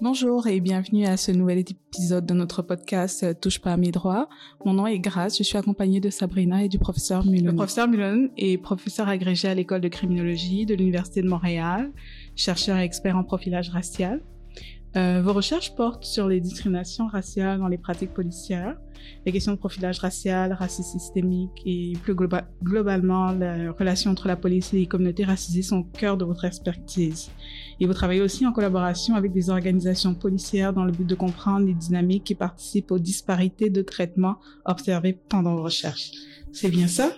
Bonjour et bienvenue à ce nouvel épisode de notre podcast euh, Touche pas à mes droits. Mon nom est Grace, je suis accompagnée de Sabrina et du professeur Mullen. Le professeur Mullen est professeur agrégé à l'école de criminologie de l'Université de Montréal, chercheur et expert en profilage racial. Euh, vos recherches portent sur les discriminations raciales dans les pratiques policières, les questions de profilage racial, racisme systémique et plus globalement la relation entre la police et les communautés racisées sont au cœur de votre expertise. Et vous travaillez aussi en collaboration avec des organisations policières dans le but de comprendre les dynamiques qui participent aux disparités de traitement observées pendant vos recherches. C'est bien ça?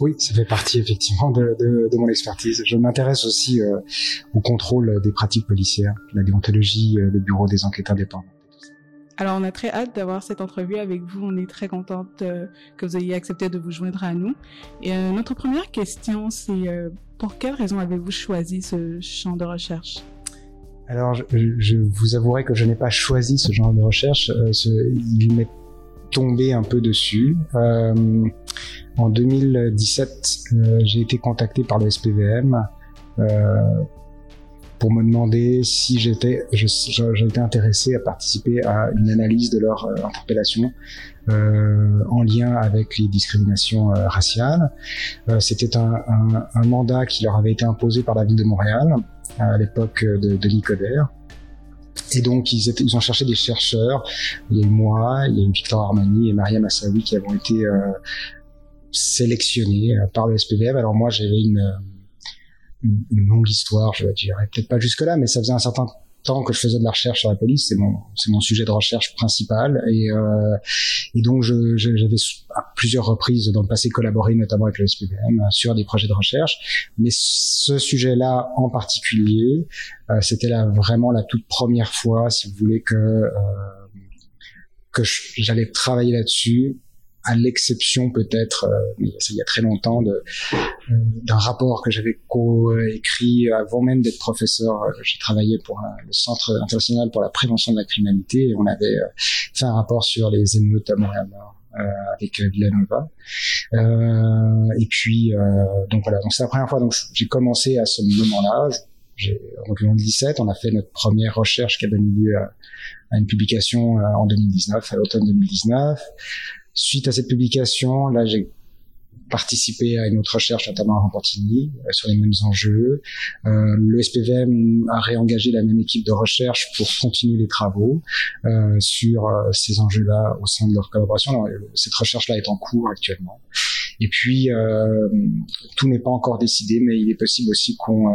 Oui, ça fait partie effectivement de, de, de mon expertise. Je m'intéresse aussi euh, au contrôle des pratiques policières, la déontologie, euh, le bureau des enquêtes indépendants. Alors, on a très hâte d'avoir cette entrevue avec vous. On est très contente euh, que vous ayez accepté de vous joindre à nous. Et notre première question, c'est pour quelle raison avez-vous choisi ce champ de recherche? Alors, je, je, vous avouerai que je n'ai pas choisi ce genre de recherche. ce, il m'est tombé un peu dessus. Euh, en 2017, euh, j'ai été contacté par le SPVM euh, pour me demander si j'étais intéressé à participer à une analyse de leur euh, interpellation en lien avec les discriminations raciales. C'était un, mandat qui leur avait été imposé par la ville de Montréal à l'époque de, de. Et donc, ils, ont cherché des chercheurs. Il y a eu moi, il y a eu Victor Armani et Maria Massaoui qui avons été sélectionnés euh, par le SPVM. Alors moi, j'avais une, une, longue histoire, je dirais. Peut-être pas jusque-là, mais ça faisait un certain tant que je faisais de la recherche sur la police, c'est mon c'est mon sujet de recherche principal. Et euh, et donc je j'avais à plusieurs reprises dans le passé collaboré notamment avec le SPVM sur des projets de recherche, mais ce sujet-là en particulier, euh, c'était là vraiment la toute première fois, si vous voulez que euh, que j'allais travailler là-dessus à l'exception peut-être, euh, il y a très longtemps, euh, d'un rapport que j'avais co-écrit avant même d'être professeur. Euh, j'ai travaillé pour le Centre international pour la prévention de la criminalité et on avait fait un rapport sur les émeutes à Montréal. Euh, avec Villanova. Euh, et puis, donc voilà, donc c'est la première fois donc j'ai commencé à ce moment-là. En 2017, on a fait notre première recherche qui a donné lieu à une publication en 2019, à l'automne 2019. Suite à cette publication, là, j'ai participé à une autre recherche, notamment à Ramportigny, euh, sur les mêmes enjeux. Euh, le SPVM a réengagé la même équipe de recherche pour continuer les travaux euh, sur euh, ces enjeux-là au sein de leur collaboration. Alors, cette recherche-là est en cours actuellement. Et puis, euh, tout n'est pas encore décidé, mais il est possible aussi qu'on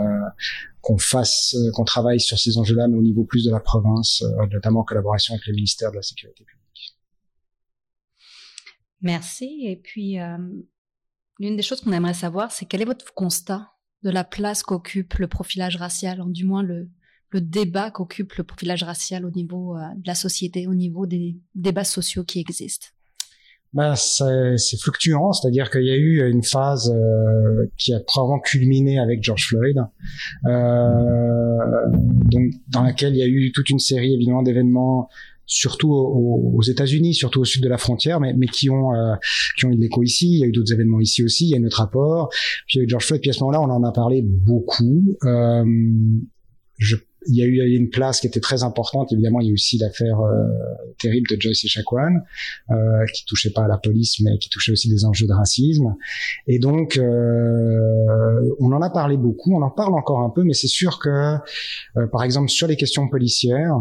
qu'on fasse, qu'on travaille sur ces enjeux-là, mais au niveau plus de la province, notamment en collaboration avec le ministère de la Sécurité publique. Merci. Et puis, euh, l'une des choses qu'on aimerait savoir, c'est quel est votre constat de la place qu'occupe le profilage racial, du moins le, débat qu'occupe le profilage racial au niveau euh, de la société, au niveau des débats sociaux qui existent? Ben, c'est fluctuant, c'est-à-dire qu'il y a eu une phase euh, qui a probablement culminé avec George Floyd, dans laquelle il y a eu toute une série évidemment d'événements surtout aux, États-Unis, surtout au sud de la frontière, mais, mais qui ont euh, qui ont eu de l'écho ici. Il y a eu d'autres événements ici aussi. Il y a notre rapport. Puis il y a eu George Floyd. Puis à ce moment-là, on en a parlé beaucoup. Euh, je, il y a eu une place qui était très importante. Évidemment, il y a eu aussi l'affaire euh, terrible de Joyce Echaquan, euh, qui touchait pas à la police, mais qui touchait aussi des enjeux de racisme. Et donc, euh, on en a parlé beaucoup. On en parle encore un peu, mais c'est sûr que, euh, par exemple, sur les questions policières,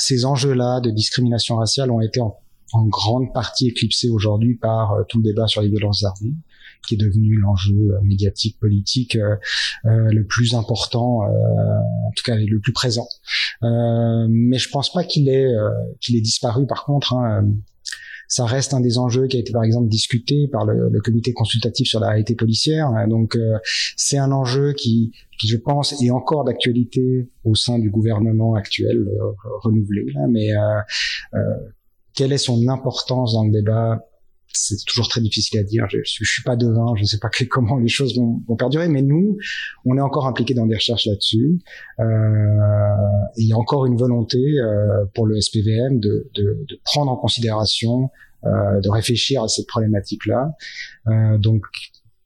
ces enjeux-là de discrimination raciale ont été en, grande partie éclipsés aujourd'hui par euh, tout le débat sur les violences armées qui est devenu l'enjeu euh, médiatique politique euh, le plus important, en tout cas le plus présent. mais je pense pas qu'il ait qu'il ait disparu. Par contre, hein, ça reste un des enjeux qui a été par exemple discuté par le, le comité consultatif sur la réalité policière. Donc euh, c'est un enjeu qui, qui je pense est encore d'actualité au sein du gouvernement actuel euh, renouvelé, mais euh, quelle est son importance dans le débat c'est toujours très difficile à dire. Je, je, suis pas devin, je ne sais pas comment les choses vont, perdurer, mais nous, on est encore impliqués dans des recherches là-dessus. Euh, il y a encore une volonté euh, pour le SPVM de, de, de, prendre en considération, euh, de réfléchir à cette problématique-là. Euh, donc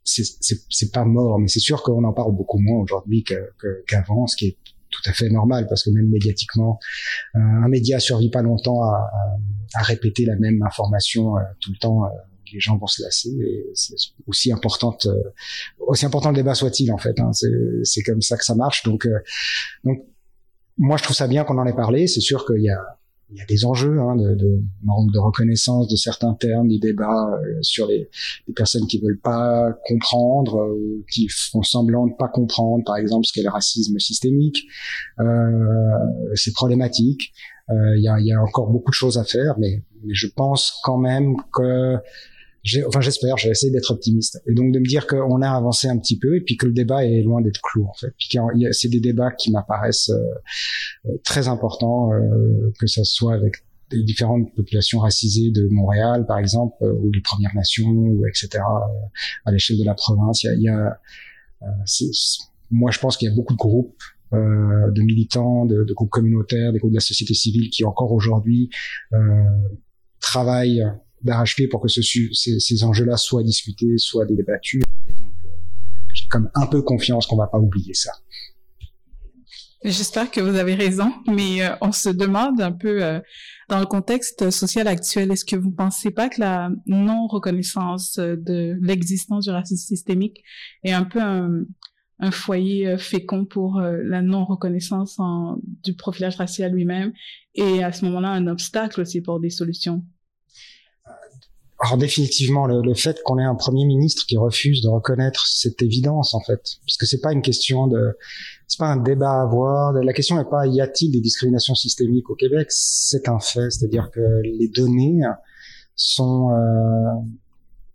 c'est pas mort, mais c'est sûr qu'on en parle beaucoup moins aujourd'hui qu'avant, ce qui est tout à fait normal parce que même médiatiquement, euh, un média survit pas longtemps à, à, répéter la même information euh, tout le temps. Euh, les gens vont se lasser c'est aussi importante, aussi important le débat soit-il en fait. Hein, c'est comme ça que ça marche. Donc, donc moi je trouve ça bien qu'on en ait parlé. C'est sûr qu'il y a il y a des enjeux hein, de, de, manque de reconnaissance de certains termes, des débats euh, sur les, les, personnes qui veulent pas comprendre euh, ou qui font semblant de pas comprendre, par exemple, ce qu'est le racisme systémique. Euh, c'est problématique. Euh, il y, a, y, a, encore beaucoup de choses à faire, mais, mais je pense quand même que enfin j'espère, j'ai essayé d'être optimiste et donc de me dire qu'on a avancé un petit peu et puis que le débat est loin d'être clos en fait. Puis c'est des débats qui m'apparaissent euh, euh, très importants, euh, que ça soit avec les différentes populations racisées de Montréal par exemple ou les Premières Nations ou etc. à l'échelle de la province. Il y a, y a moi je pense qu'il y a beaucoup de groupes euh, de militants, de, de, groupes communautaires, des groupes de la société civile qui encore aujourd'hui euh, travaillent d'arrache-pied pour que ce, ces, enjeux-là soient discutés, soient débattus. euh, j'ai comme un peu confiance qu'on va pas oublier ça. J'espère que vous avez raison, mais euh, on se demande un peu euh, dans le contexte social actuel, est-ce que vous pensez pas que la non-reconnaissance de l'existence du racisme systémique est un peu un foyer fécond pour la non-reconnaissance du profilage racial lui-même? Et à ce moment-là un obstacle aussi pour des solutions alors définitivement, le, le fait qu'on ait un premier ministre qui refuse de reconnaître cette évidence, en fait, parce que c'est pas une question de, c'est pas un débat à avoir. La question n'est pas y a-t-il des discriminations systémiques au Québec? C'est un fait, c'est-à-dire que les données sont euh,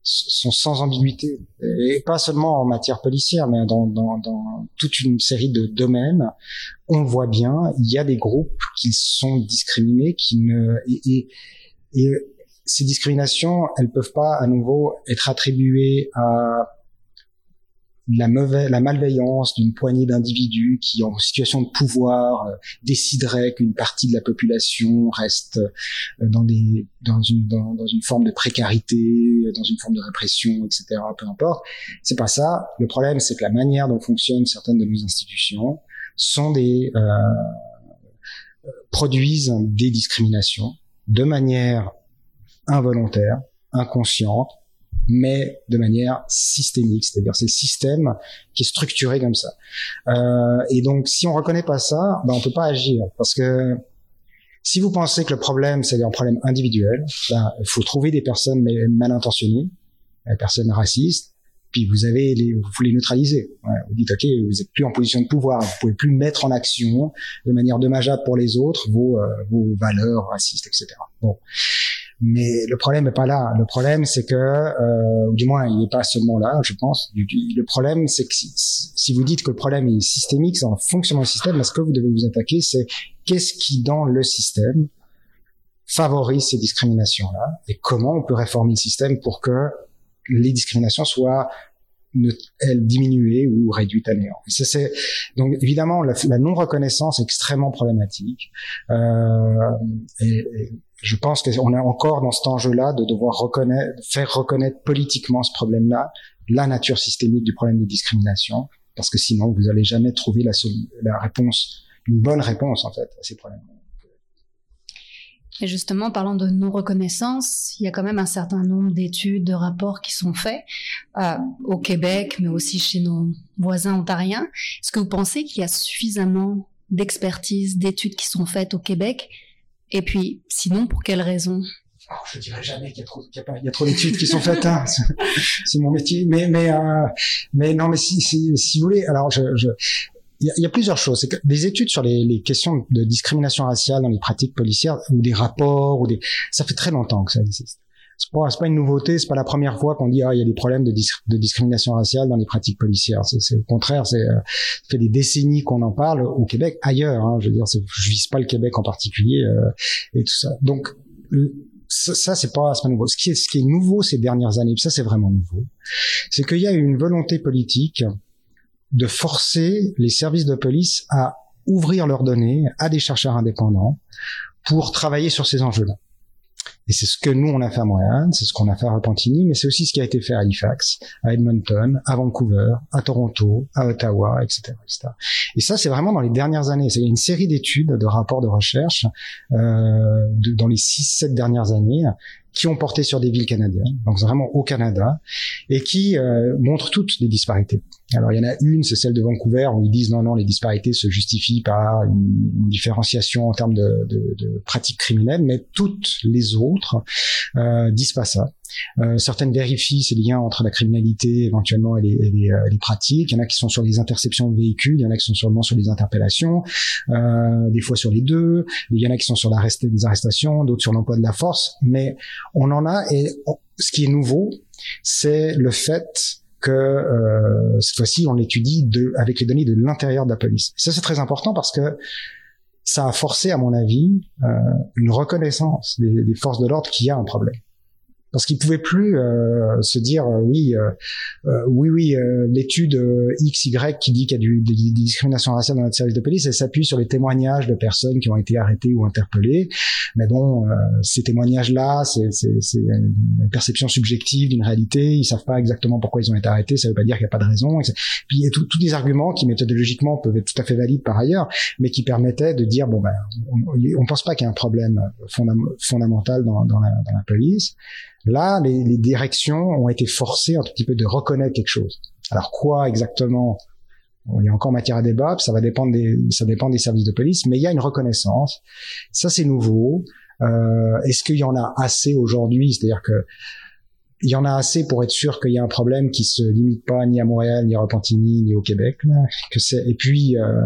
sont sans ambiguïté et pas seulement en matière policière, mais dans, dans, dans toute une série de domaines. On voit bien, il y a des groupes qui sont discriminés, qui ne et, et, et ces discriminations, elles peuvent pas à nouveau être attribuées à la mauvaise, la malveillance d'une poignée d'individus qui, en situation de pouvoir, euh, décideraient qu'une partie de la population reste euh, dans des, dans une, dans, une forme de précarité, dans une forme de répression, etc. Peu importe. C'est pas ça. Le problème, c'est que la manière dont fonctionnent certaines de nos institutions sont des euh, produisent des discriminations de manière involontaire, inconsciente, mais de manière systémique, c'est-à-dire c'est le système qui est structuré comme ça. Euh, et donc, si on reconnaît pas ça, ben on peut pas agir, parce que si vous pensez que le problème c'est un problème individuel, ben, il faut trouver des personnes mal intentionnées, des personnes racistes, puis vous avez les, vous les neutraliser. Ouais, vous dites ok, vous êtes plus en position de pouvoir, vous pouvez plus mettre en action de manière dommageable pour les autres vos, euh, vos valeurs racistes, etc. Bon, mais le problème n'est pas là. Le problème, c'est que, euh, du moins, il n'est pas seulement là, je pense. Le problème, c'est que si, vous dites que le problème est systémique, c'est en fonctionnement du système, ce que vous devez vous attaquer, c'est qu'est-ce qui, dans le système, favorise ces discriminations-là? Et comment on peut réformer le système pour que les discriminations soient elles diminuées ou réduites à néant. Donc évidemment la, non-reconnaissance est extrêmement problématique euh, et, je pense qu'on est encore dans cet enjeu-là de devoir reconnaître, faire reconnaître politiquement ce problème-là, la nature systémique du problème de discrimination, parce que sinon vous n'allez jamais trouver la, la réponse, une bonne réponse en fait à ces problèmes. Et justement, parlant de non-reconnaissance, il y a quand même un certain nombre d'études, de rapports qui sont faits euh, au Québec, mais aussi chez nos voisins ontariens. Est-ce que vous pensez qu'il y a suffisamment d'expertise, d'études qui sont faites au Québec? Et puis, sinon, pour quelles raisons? Oh, je dirais jamais qu'il y a trop, qu'il y a, trop d'études qui sont faites. Hein. C'est mon métier. Mais, mais, euh, mais non, mais si, si, si vous voulez, alors je, je il y, y a plusieurs choses. C'est que des études sur les, les, questions de discrimination raciale dans les pratiques policières ou des rapports ou des, ça fait très longtemps que ça existe c'est pas, pas une nouveauté, c'est pas la première fois qu'on dit ah il y a des problèmes de, de discrimination raciale dans les pratiques policières. C'est au contraire, c'est euh, fait des décennies qu'on en parle au Québec, ailleurs. Hein, je veux dire, je vise pas le Québec en particulier euh, et tout ça. Donc ça, c'est pas, pas nouveau. Ce qui est, ce qui est nouveau ces dernières années, ça c'est vraiment nouveau, c'est qu'il y a une volonté politique de forcer les services de police à ouvrir leurs données à des chercheurs indépendants pour travailler sur ces enjeux-là. Et c'est ce que nous, on a fait à Montréal, c'est ce qu'on a fait à Repentigny, mais c'est aussi ce qui a été fait à Halifax, à Edmonton, à Vancouver, à Toronto, à Ottawa, etc. etc. Et ça, c'est vraiment dans les dernières années. C'est une série d'études, de rapports de recherche euh, dans les 6-7 dernières années qui ont porté sur des villes canadiennes, donc vraiment au Canada, et qui euh, montrent toutes les disparités. Alors il y en a une, c'est celle de Vancouver, où ils disent non, non, les disparités se justifient par une, différenciation en termes de, de, de, pratiques criminelles, mais toutes les autres euh, disent pas ça. Euh, certaines vérifient ces liens entre la criminalité éventuellement et les, et, les, euh, les, pratiques. Il y en a qui sont sur les interceptions de véhicules, il y en a qui sont seulement sur les interpellations, euh, des fois sur les deux. Il y en a qui sont sur les arrestations, d'autres sur l'emploi de la force. Mais on en a et ce qui est nouveau, c'est le fait que euh, cette fois-ci on l'étudie avec les données de l'intérieur de la police. Ça c'est très important parce que ça a forcé, à mon avis, euh, une reconnaissance des, des forces de l'ordre qu'il y a un problème parce qu'ils pouvaient plus euh, se dire euh, oui euh, euh oui oui euh, l'étude X Y qui dit qu'il y a du, des, des discriminations raciales dans notre service de police elle s'appuie sur les témoignages de personnes qui ont été arrêtées ou interpellées. Mais bon ces témoignages là c'est une perception subjective d'une réalité. Ils savent pas exactement pourquoi ils ont été arrêtés. Ça veut pas dire qu'il y a pas de raison puis il y a tous des arguments qui méthodologiquement peuvent être tout à fait valides par ailleurs mais qui permettaient de dire bon ben on, on pense pas qu'il y a un problème fondamental dans, dans, la, dans la police Là, les, les, directions ont été forcées un tout petit peu de reconnaître quelque chose. Alors quoi exactement? Il y a encore matière à débat, ça va dépendre des, ça dépend des services de police, mais il y a une reconnaissance. Ça, c'est nouveau. Euh, Est-ce qu'il y en a assez aujourd'hui? C'est-à-dire que il y en a assez pour être sûr qu'il y a un problème qui se limite pas ni à Montréal, ni à Repentigny, ni au Québec. Là, que et puis euh,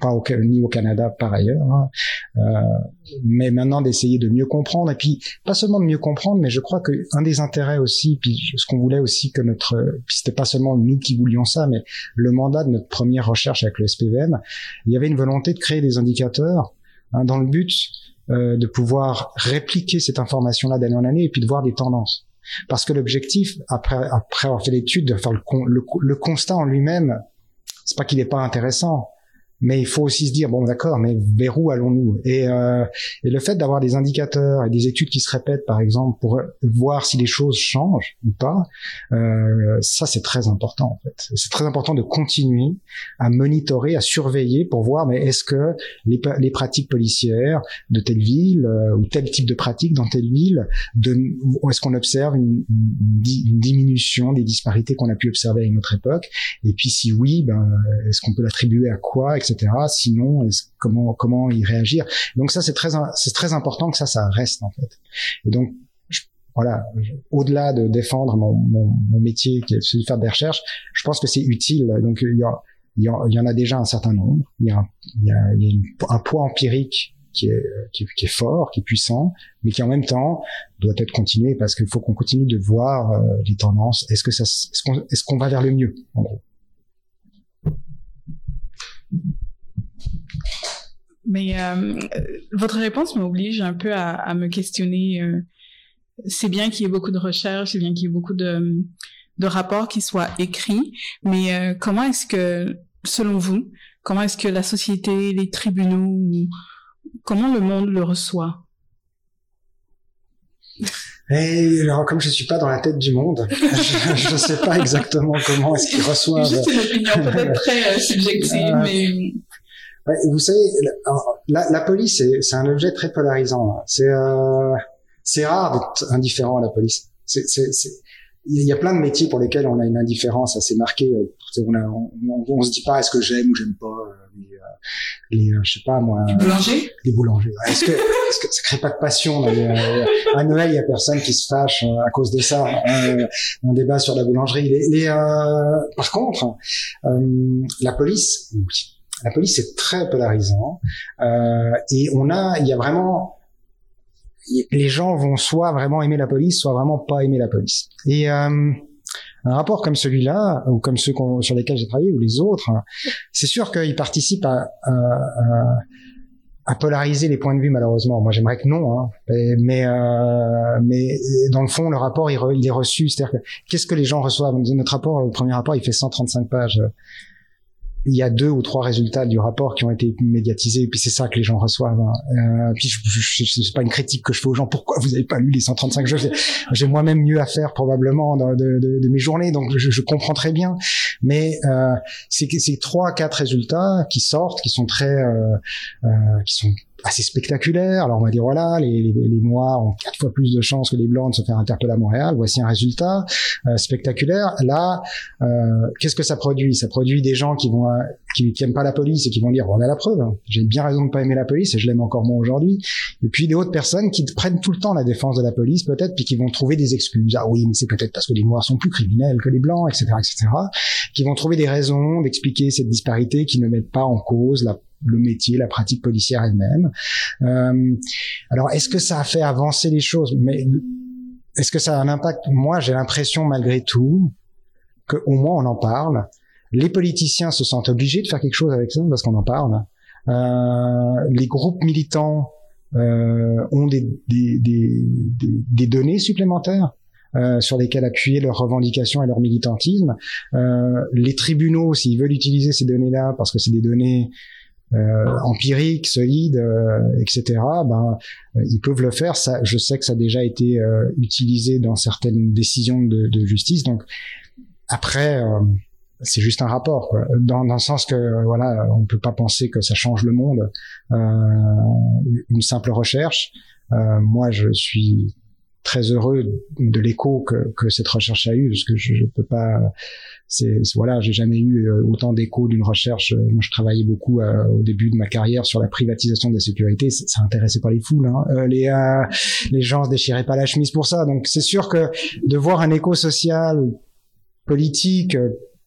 pas au, ni au Canada par ailleurs, hein. euh, mais maintenant d'essayer de mieux comprendre et puis pas seulement de mieux comprendre, mais je crois que un des intérêts aussi, puis ce qu'on voulait aussi que notre, puis c'était pas seulement nous qui voulions ça, mais le mandat de notre première recherche avec le SPVM, il y avait une volonté de créer des indicateurs hein, dans le but euh, de pouvoir répliquer cette information-là d'année en année et puis de voir des tendances. Parce que l'objectif, après, après avoir fait l'étude, de faire le, le, le constat en lui-même, c'est pas qu'il n'est pas intéressant, mais il faut aussi se dire bon d'accord mais vers où allons-nous? Et, euh, et le fait d'avoir des indicateurs et des études qui se répètent par exemple pour voir si les choses changent ou pas euh, ça c'est très important en fait c'est très important de continuer à monitorer à surveiller pour voir mais est-ce que les, pratiques policières de telle ville euh, ou tel type de pratique dans telle ville est-ce qu'on observe une, diminution des disparités qu'on a pu observer à une autre époque? Et puis si oui ben est-ce qu'on peut l'attribuer à quoi. Sinon, comment comment y réagir? Donc ça, c'est très c'est très important que ça, ça reste en fait. Et donc voilà, au-delà de défendre mon, mon, mon, métier qui est celui de faire des recherches, je pense que c'est utile. Donc il y, a, il y, en a déjà un certain nombre. Il y a, un, il y a, il y a un poids empirique qui est, qui, qui, est fort, qui est puissant, mais qui en même temps doit être continué parce qu'il faut qu'on continue de voir euh, les tendances. Est-ce que ça, est-ce qu'on, est-ce qu'on va vers le mieux, en gros? Mais euh, votre réponse m'oblige un peu à, me questionner. Euh, c'est bien qu'il y ait beaucoup de recherches, c'est bien qu'il y ait beaucoup de, rapports qui soient écrits, mais euh, comment est-ce que, selon vous, comment est-ce que la société, les tribunaux, comment le monde le reçoit? Et alors, comme je suis pas dans la tête du monde, je ne sais pas exactement comment est-ce qu'ils reçoivent. Juste une opinion peut-être très subjective, mais vous savez, la, la police, c'est un objet très polarisant. C'est euh, c'est rare d'être indifférent à la police. C'est il y a plein de métiers pour lesquels on a une indifférence assez marquée. On, a, on, on, se dit pas est-ce que j'aime ou j'aime pas euh, les, euh, je sais pas moi. Les boulangers. Les boulangers. Est-ce que, est-ce que ça crée pas de passion dans les, À Noël, il y a personne qui se fâche à cause de ça. Un, un débat sur la boulangerie. Les, les par contre, la police, la police c'est très polarisant euh, et on a, il y a vraiment, les gens vont soit vraiment aimer la police, soit vraiment pas aimer la police. Et euh, un rapport comme celui-là, ou comme ceux sur lesquels j'ai travaillé, ou les autres, c'est sûr qu'ils participent à, à, polariser les points de vue malheureusement. Moi j'aimerais que non, hein. mais euh, mais dans le fond le rapport il, il est reçu, c'est-à-dire que qu'est-ce que les gens reçoivent? Notre rapport, le premier rapport, il fait 135 pages il y a deux ou trois résultats du rapport qui ont été médiatisés et puis c'est ça que les gens reçoivent hein. euh, puis je, je, je, c'est pas une critique que je fais aux gens. Pourquoi vous avez pas lu les 135 jeux? J'ai moi-même mieux à faire probablement de, de, de mes journées donc je, je, comprends très bien. Mais euh, c'est ces trois quatre résultats qui sortent qui sont très euh, euh, qui sont assez spectaculaire. Alors on va dire voilà, les, les, les, Noirs ont quatre fois plus de chances que les Blancs de se faire interpeller à Montréal. Voici un résultat euh, spectaculaire. Là, euh, qu'est-ce que ça produit? Ça produit des gens qui vont euh, qui, qui aiment pas la police et qui vont dire on a la preuve. Hein. J'ai bien raison de pas aimer la police et je l'aime encore moins aujourd'hui. Et puis des autres personnes qui prennent tout le temps la défense de la police peut-être puis qui vont trouver des excuses. Ah oui, mais c'est peut-être parce que les Noirs sont plus criminels que les Blancs, etc., etc. Qui vont trouver des raisons d'expliquer cette disparité qui ne mettent pas en cause la le métier, la pratique policière elle-même. Euh, alors, est-ce que ça a fait avancer les choses? Mais est-ce que ça a un impact? Moi, j'ai l'impression, malgré tout, qu'au moins on en parle. Les politiciens se sentent obligés de faire quelque chose avec ça parce qu'on en parle. Euh, les groupes militants euh, ont des, données supplémentaires. Sur lesquelles appuyer leurs revendications et leur militantisme. Les tribunaux, s'ils veulent utiliser ces données-là, parce que c'est des données euh, empiriques, solides, euh, etc. Ben, euh, ils peuvent le faire. Ça, je sais que ça a déjà été utilisé dans certaines décisions de, de justice. Donc après, c'est juste un rapport, quoi. Dans, dans le sens que voilà, on peut pas penser que ça change le monde. une simple recherche. moi, je suis très heureux de l'écho que, que, cette recherche a eu, parce que je, je peux pas. C'est voilà, j'ai jamais eu euh, autant d'écho d'une recherche. Moi, je travaillais beaucoup euh, au début de ma carrière sur la privatisation de la sécurité. Ça, ça intéressait pas les foules. Hein. Euh, les les gens se déchiraient pas la chemise pour ça. Donc, c'est sûr que de voir un écho social, politique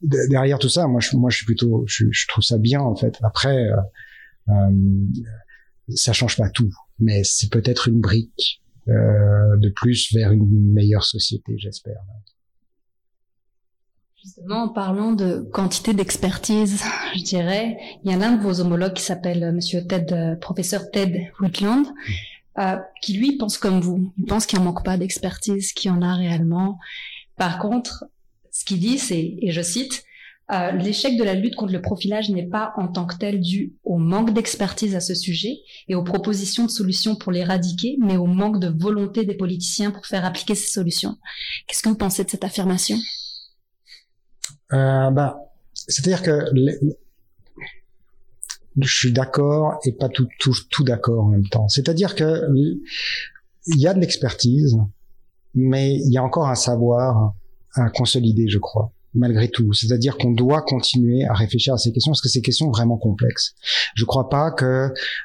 derrière tout ça, moi, je, moi, je suis plutôt, je, je trouve ça bien en fait. Après, euh, ça change pas tout, mais c'est peut-être une brique euh, de plus vers une meilleure société, j'espère. Justement, en parlant de quantité d'expertise, je dirais, il y a l'un de vos homologues qui s'appelle euh, Monsieur Ted, euh, professeur Ted Whitland, euh, qui lui pense comme vous. Il pense qu'il en manque pas d'expertise, qu'il y en a réellement. Par contre, ce qu'il dit, c'est, et je cite, euh, l'échec de la lutte contre le profilage n'est pas en tant que tel dû au manque d'expertise à ce sujet et aux propositions de solutions pour l'éradiquer, mais au manque de volonté des politiciens pour faire appliquer ces solutions. Qu'est-ce que vous pensez de cette affirmation? Euh, bah, C'est-à-dire que je suis d'accord et pas tout, tout, d'accord en même temps. C'est-à-dire que il y a de l'expertise, mais il y a encore un savoir à consolider, je crois malgré tout. C'est-à-dire qu'on doit continuer à réfléchir à ces questions parce que ces questions vraiment complexes. Je ne crois pas que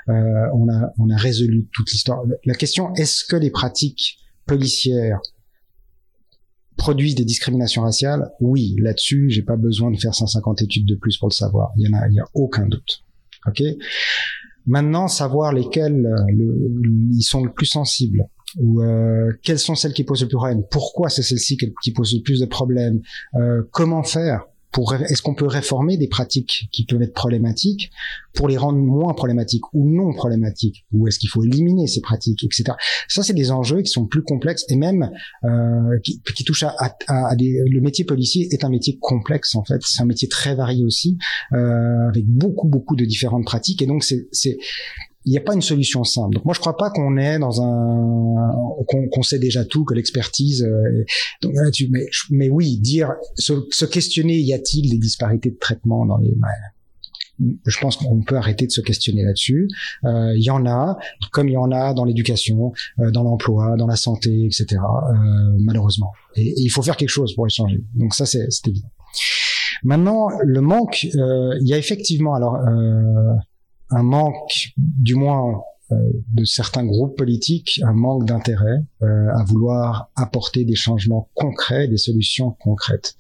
euh, on, a, on a résolu toute l'histoire. La question est-ce que les pratiques policières produisent des discriminations raciales? Oui, là-dessus, j'ai pas besoin de faire 150 études de plus pour le savoir. Il y en a, il y a aucun doute. Ok? Maintenant, savoir lesquelles euh, ils sont le plus sensibles ou euh, quelles sont celles qui posent le plus de problèmes, pourquoi c'est celles-ci qui posent le plus de problèmes, euh, comment faire pour est-ce qu'on peut réformer des pratiques qui peuvent être problématiques pour les rendre moins problématiques ou non problématiques? Ou est-ce qu'il faut éliminer ces pratiques etc ça c'est des enjeux qui sont plus complexes et même euh, qui, qui, touchent à, à, à des, le métier policier est un métier complexe en fait. C'est un métier très varié aussi euh, avec beaucoup beaucoup de différentes pratiques. Et donc c'est il n'y a pas une solution simple. Donc moi je crois pas qu'on est dans un qu'on sait déjà tout, que l'expertise. Euh, mais, mais oui, dire se, se questionner, y a-t-il des disparités de traitement dans les je pense qu'on peut arrêter de se questionner là-dessus. Euh, il y en a, comme il y en a dans l'éducation, euh, dans l'emploi, dans la santé, etc. Euh, malheureusement. Et, il faut faire quelque chose pour les changer. Donc ça, c'est évident. Maintenant, le manque, il y a effectivement alors un manque, du moins euh, de certains groupes politiques, un manque d'intérêt euh, à vouloir apporter des changements concrets, des solutions concrètes.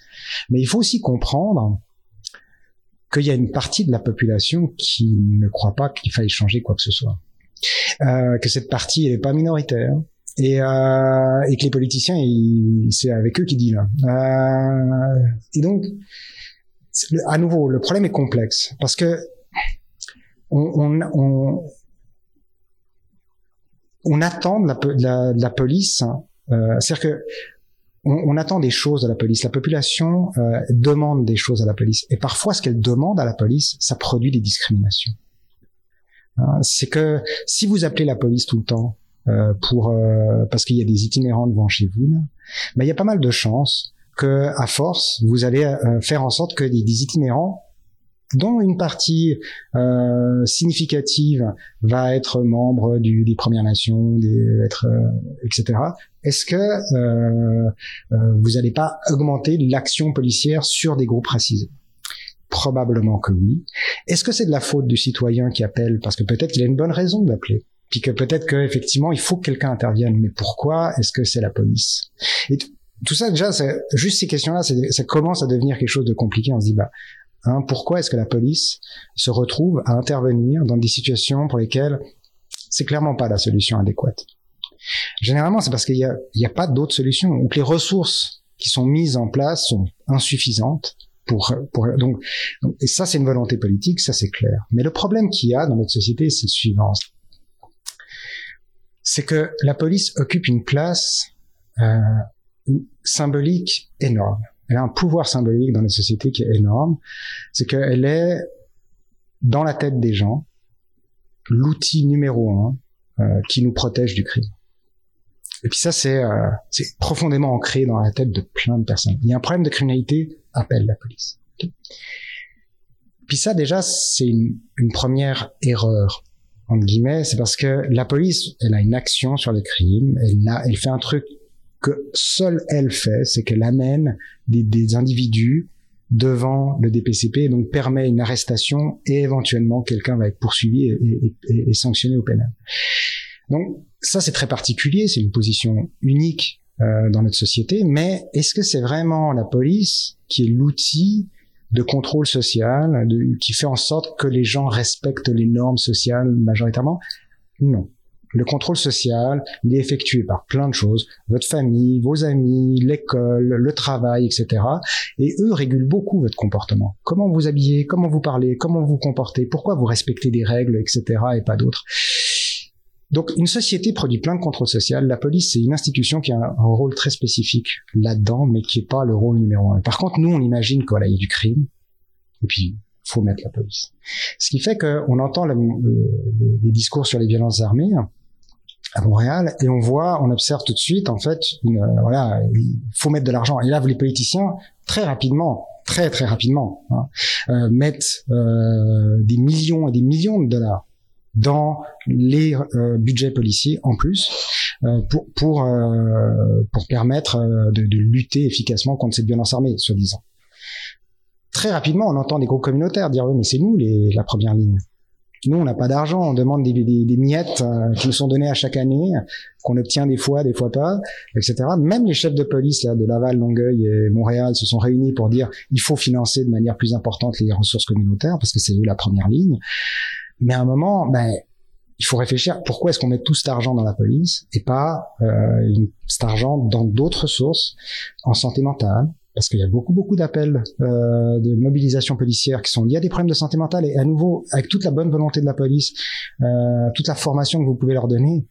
Mais il faut aussi comprendre qu'il y a une partie de la population qui ne croit pas qu'il faille changer quoi que ce soit. Euh, que cette partie n'est pas minoritaire et, que les politiciens, c'est avec eux qui dit là. Euh, et donc, à nouveau, le problème est complexe parce que on, on, on attend de la, de la, de la police, euh, c'est-à-dire que on, on, attend des choses de la police. La population euh, demande des choses à la police, et parfois ce qu'elle demande à la police, ça produit des discriminations. Hein, c'est que si vous appelez la police tout le temps euh, pour euh, parce qu'il y a des itinérants devant chez vous, là, ben, il y a pas mal de chances que à force vous allez euh, faire en sorte que des itinérants dont une partie euh, significative va être membre du, des Premières Nations, des, être, euh, etc. Est-ce que euh, vous n'allez pas augmenter l'action policière sur des groupes racisés? Probablement que oui. Est-ce que c'est de la faute du citoyen qui appelle? Parce que peut-être qu'il a une bonne raison d'appeler puis que peut-être qu'effectivement il faut que quelqu'un intervienne. Mais pourquoi? Est-ce que c'est la police? Et tout ça déjà, juste ces questions-là, ça commence à devenir quelque chose de compliqué. On se dit bah Hein, pourquoi est-ce que la police se retrouve à intervenir dans des situations pour lesquelles c'est clairement pas la solution adéquate? Généralement, c'est parce qu'il n'y a, a, pas d'autre solution, ou que les ressources qui sont mises en place sont insuffisantes. Pour, pour donc, et ça, c'est une volonté politique, ça c'est clair. Mais le problème qu'il y a dans notre société, c'est le suivant c'est que la police occupe une place euh, symbolique énorme elle a un pouvoir symbolique dans la société qui est énorme. C'est qu'elle est, dans la tête des gens, l'outil numéro un euh, qui nous protège du crime. Et puis ça, c'est euh, profondément ancré dans la tête de plein de personnes. Il y a un problème de criminalité, appelle la police. Puis ça, déjà, c'est une, première erreur, entre guillemets, c'est parce que la police, elle a une action sur les crimes, elle fait un truc que seule elle fait, c'est qu'elle amène des, des, individus devant le DPCP et donc permet une arrestation et éventuellement quelqu'un va être poursuivi et, et, et, sanctionné au pénal. Donc ça c'est très particulier, c'est une position unique euh, dans notre société, mais est-ce que c'est vraiment la police qui est l'outil de contrôle social, de, qui fait en sorte que les gens respectent les normes sociales majoritairement? Non. Le contrôle social, il est effectué par plein de choses, votre famille, vos amis, l'école, le travail, etc. Et eux régulent beaucoup votre comportement. Comment vous habillez, comment vous parlez, comment vous comportez, pourquoi vous respectez des règles, etc. et pas d'autres. Donc une société produit plein de contrôle social. La police, c'est une institution qui a un rôle très spécifique là-dedans, mais qui est pas le rôle numéro un. Par contre, nous, on imagine qu'il y a du crime. Et puis, faut mettre la police. Ce qui fait qu'on entend le, les discours sur les violences armées, à Montréal et on voit, on observe tout de suite en fait, une, euh, voilà, il faut mettre de l'argent. Et là, les politiciens très rapidement, très très rapidement, hein, euh, mettent euh, des millions et des millions de dollars dans les euh, budgets policiers en plus euh, pour pour pour permettre de, de, lutter efficacement contre cette violence armée, soi-disant. Très rapidement, on entend des groupes communautaires dire oui, mais c'est nous les, la première ligne. Nous, on n'a pas d'argent, on demande des, miettes euh, qui nous sont données à chaque année, qu'on obtient des fois, des fois pas, etc. Même les chefs de police là, de Laval, Longueuil et Montréal se sont réunis pour dire il faut financer de manière plus importante les ressources communautaires parce que c'est eux la première ligne. Mais à un moment, ben, il faut réfléchir pourquoi est-ce qu'on met tout cet argent dans la police et pas euh, cet argent dans d'autres sources en santé mentale, parce qu'il y a beaucoup beaucoup d'appels euh, de mobilisation policière qui sont liés à des problèmes de santé mentale et à nouveau avec toute la bonne volonté de la police, euh, toute la formation que vous pouvez leur donner,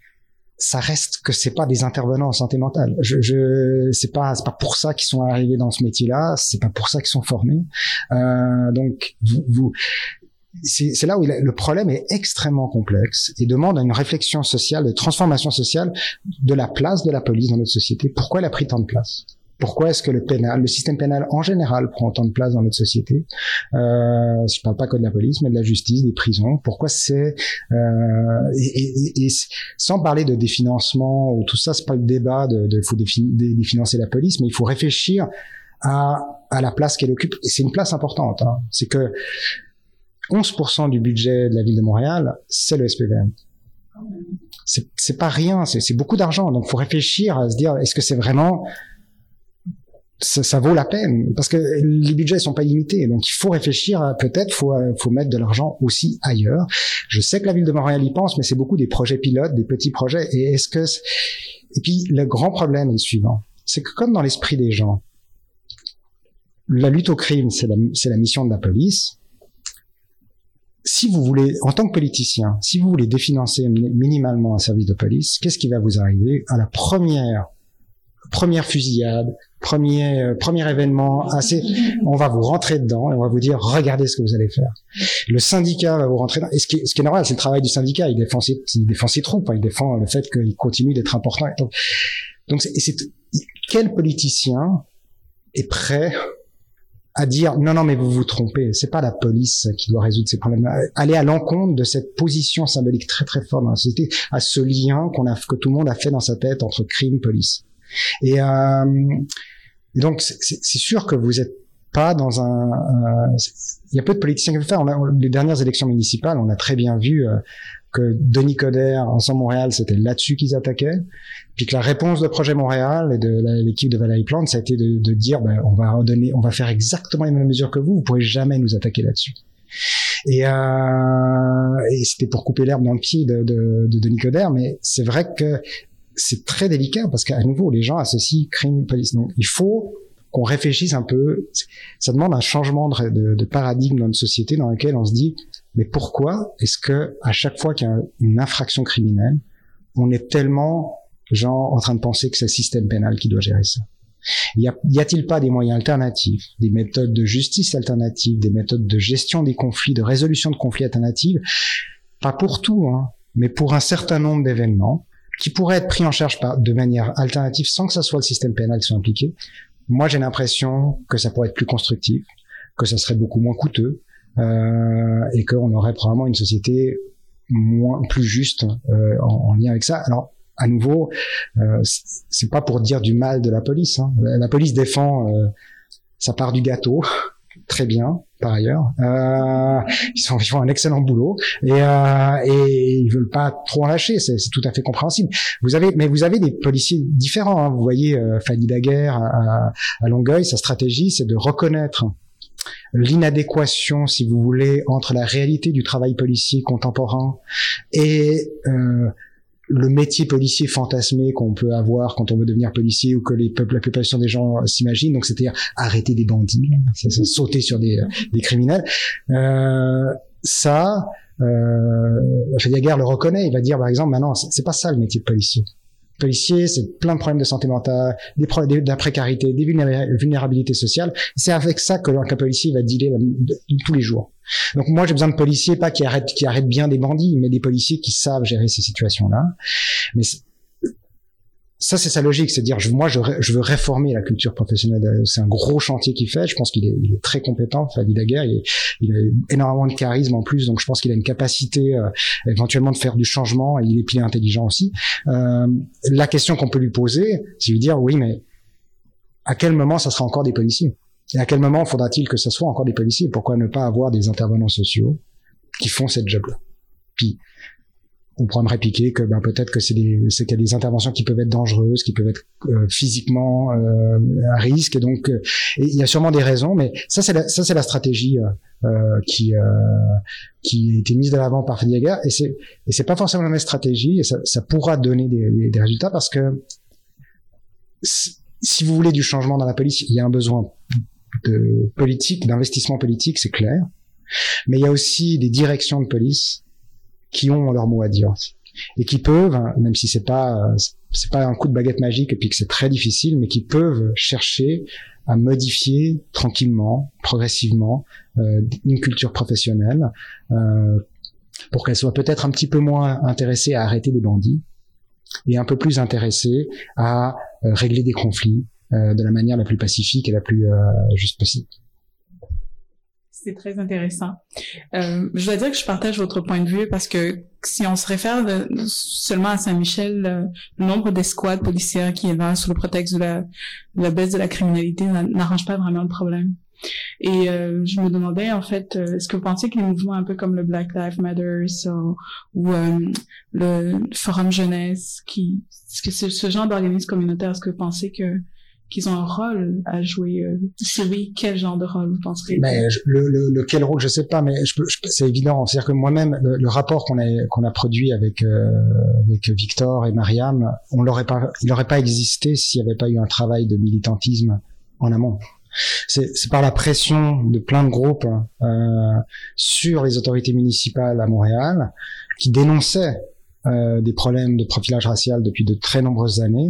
ça reste que c'est pas des intervenants en santé mentale. Je, je c'est pas c'est pas pour ça qu'ils sont arrivés dans ce métier-là, c'est pas pour ça qu'ils sont formés. Euh, donc vous, vous c'est là où le problème est extrêmement complexe et demande une réflexion sociale, de transformation sociale de la place de la police dans notre société. Pourquoi elle a pris tant de place? Pourquoi est-ce que le pénal, le système pénal en général prend autant de place dans notre société? Euh, Je parle pas que de la police, mais de la justice, des prisons. Pourquoi c'est euh, et, et, sans parler de définancement ou tout ça, c'est pas le débat de, de faut définancer la police, mais il faut réfléchir à, à la place qu'elle occupe. Et c'est une place importante. Hein. C'est que 11% du budget de la ville de Montréal, c'est le SPVM c'est pas rien, c'est beaucoup d'argent. Donc, faut réfléchir à se dire, est-ce que c'est vraiment ça, vaut la peine parce que les budgets sont pas limités. Donc il faut réfléchir. Peut-être faut faut mettre de l'argent aussi ailleurs. Je sais que la ville de Montréal y pense, mais c'est beaucoup des projets pilotes, des petits projets. Et est-ce que et puis le grand problème est le suivant, c'est que comme dans l'esprit des gens, la lutte au crime c'est la, c'est la mission de la police. si vous voulez, en tant que politicien, si vous voulez définancer minimalement un service de police, qu'est-ce qui va vous arriver à la première première fusillade, premier euh, premier événement assez on va vous rentrer dedans et on va vous dire regardez ce que vous allez faire. Le syndicat va vous rentrer dedans. Et ce qui est, ce qui est normal c'est le travail du syndicat. Il défend ses, il défend troupes hein. il défend le fait qu'il continue d'être important donc donc c'est quel politicien est prêt à dire non non mais vous vous trompez. C'est pas la police qui doit résoudre ces problèmes aller à l'encontre de cette position symbolique très très forte dans la société à ce lien qu'on a que tout le monde a fait dans sa tête entre crime police et, euh, donc c'est sûr que vous êtes pas dans un, il y a peu de politiciens qui le faire. Les dernières élections municipales, on a très bien vu euh, que Denis Coderre, Ensemble Montréal, c'était là-dessus qu'ils attaquaient. Puis que la réponse de Projet Montréal et de l'équipe de Valérie Plante, ça a été de, dire, ben, on va redonner, on va faire exactement les mêmes mesures que vous. Vous pourrez jamais nous attaquer là-dessus. Et, euh, et c'était pour couper l'herbe dans le pied de, de Denis Coderre, mais c'est vrai que c'est très délicat parce qu'à nouveau, les gens associent crime police. Donc, il faut qu'on réfléchisse un peu. Ça demande un changement de, paradigme dans une société dans laquelle on se dit, mais pourquoi est-ce que à chaque fois qu'il y a une infraction criminelle, on est tellement genre en train de penser que c'est le système pénal qui doit gérer ça? Y a-t-il pas des moyens alternatifs, des méthodes de justice alternatives, des méthodes de gestion des conflits, de résolution de conflits alternatives? Pas pour tout, hein, mais pour un certain nombre d'événements qui pourraient être pris en charge par, de manière alternative sans que ça soit le système pénal qui soit impliqué. Moi, j'ai l'impression que ça pourrait être plus constructif, que ça serait beaucoup moins coûteux euh, et qu'on aurait probablement une société moins plus juste euh, en, en, lien avec ça. Alors à nouveau, euh, c'est pas pour dire du mal de la police. Hein. La police défend euh, sa part du gâteau, très bien par ailleurs. Euh, ils, font un excellent boulot et, euh, et ils veulent pas trop en lâcher. C'est tout à fait compréhensible. Vous avez, mais vous avez des policiers différents. Hein. Vous voyez, euh, Fanny Daguerre à, à Longueuil, sa stratégie, c'est de reconnaître l'inadéquation, si vous voulez, entre la réalité du travail policier contemporain et euh, le métier policier fantasmé qu'on peut avoir quand on veut devenir policier ou que les peuples, la population des gens s'imaginent. Donc, c'est-à-dire arrêter des bandits, sauter sur des, des criminels. Euh, ça, euh, Diaguerre le reconnaît. Il va dire, par exemple, maintenant, c'est pas ça le métier de policier policier, c'est plein de problèmes de santé mentale, des problèmes de la précarité, des vulnérabilités sociales. C'est avec ça que qu'un policier va dealer tous les jours. Donc moi j'ai besoin de policiers pas qui arrêtent qui arrêtent bien des bandits, mais des policiers qui savent gérer ces situations-là. Mais ça c'est sa logique, c'est dire moi je, veux réformer la culture professionnelle. C'est un gros chantier qu'il fait. Je pense qu'il est, très compétent. Fadi Daguerre, il, a énormément de charisme en plus, donc je pense qu'il a une capacité euh, éventuellement de faire du changement. Et il est bien intelligent aussi. Euh, la question qu'on peut lui poser, c'est lui dire oui, mais à quel moment ça sera encore des policiers? Et à quel moment faudra-t-il que ce soit encore des policiers? Pourquoi ne pas avoir des intervenants sociaux qui font cette job-là? On pourrait me répliquer que ben, peut-être que c'est des c'est qu'il y a des interventions qui peuvent être dangereuses, qui peuvent être euh, physiquement euh, à risque, donc euh, il y a sûrement des raisons, mais ça c'est la, ça c'est la stratégie euh, qui qui a été mise de l'avant par Fediaga, et c'est et c'est pas forcément la même stratégie, et ça, ça pourra donner des, des résultats parce que si vous voulez du changement dans la police, il y a un besoin de politique, d'investissement politique, c'est clair. Mais il y a aussi des directions de police qui ont leur mot à dire et qui peuvent, même si c'est pas c'est pas un coup de baguette magique et puis que c'est très difficile, mais qui peuvent chercher à modifier tranquillement, progressivement, euh, une culture professionnelle euh, pour qu'elle soit peut-être un petit peu moins intéressée à arrêter des bandits et un peu plus intéressée à euh, régler des conflits, de la manière la plus pacifique et la plus juste possible. C'est très intéressant. Euh, je dois dire que je partage votre point de vue parce que si on se réfère seulement à Saint-Michel, le nombre d'escouades policières qui est là sous le prétexte de la, baisse de la criminalité n'arrange pas vraiment le problème. Et euh, je me demandais en fait, est-ce que vous pensez que les mouvements un peu comme le Black Lives Matter ou, le Forum Jeunesse, qui, c'est ce genre d'organisme communautaire, est-ce que vous pensez que qu'ils ont un rôle à jouer euh, Si oui, quel genre de rôle vous penserez? Mais le, quel rôle, je sais pas, mais c'est évident. C'est-à-dire que moi-même, le, rapport qu'on a produit avec euh, Victor et Mariam, il n'aurait pas existé s'il n'y avait pas eu un travail de militantisme en amont. C'est par la pression de plein de groupes euh, sur les autorités municipales à Montréal qui dénonçaient des problèmes de profilage racial depuis de très nombreuses années,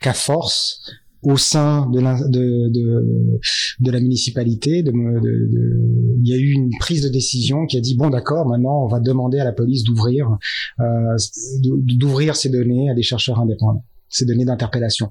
qu'à force, au sein de la, de, de, de la municipalité, de, de, il y a eu une prise de décision qui a dit bon d'accord, maintenant on va demander à la police d'ouvrir euh, d'ouvrir ces données à des chercheurs indépendants, ces données d'interpellation.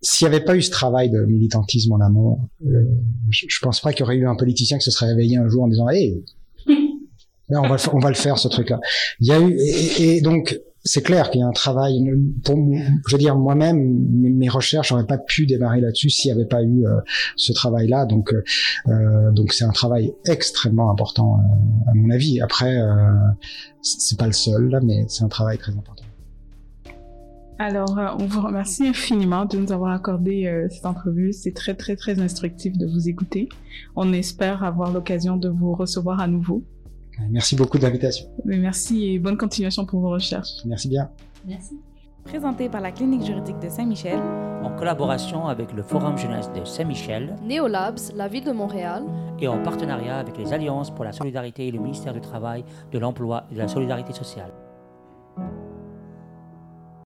S'il n'y avait pas eu ce travail de militantisme en amont, euh, je, je pense pas qu'il y aurait eu un politicien qui se serait réveillé un jour en disant hey, on va, on va le faire ce truc-là. Il y a eu et, et donc c'est clair qu'il y a un travail. Je veux dire moi-même, mes recherches n'auraient pas pu démarrer là-dessus s'il n'y avait pas eu euh, ce travail-là. Donc, euh, euh, donc c'est un travail extrêmement important à mon avis. Après, c'est pas le seul là, mais c'est un travail très important. Alors, on vous remercie infiniment de nous avoir accordé cette entrevue. C'est très, très, très instructif de vous écouter. On espère avoir l'occasion de vous recevoir à nouveau. Merci beaucoup de l'invitation. Merci et bonne continuation pour vos recherches. Merci bien. Merci. Présenté par la Clinique juridique de Saint-Michel. En collaboration avec le Forum jeunesse de Saint-Michel. Néolabs, la ville de Montréal. Et en partenariat avec les Alliances pour la solidarité et le ministère du Travail, de l'Emploi et de la Solidarité sociale.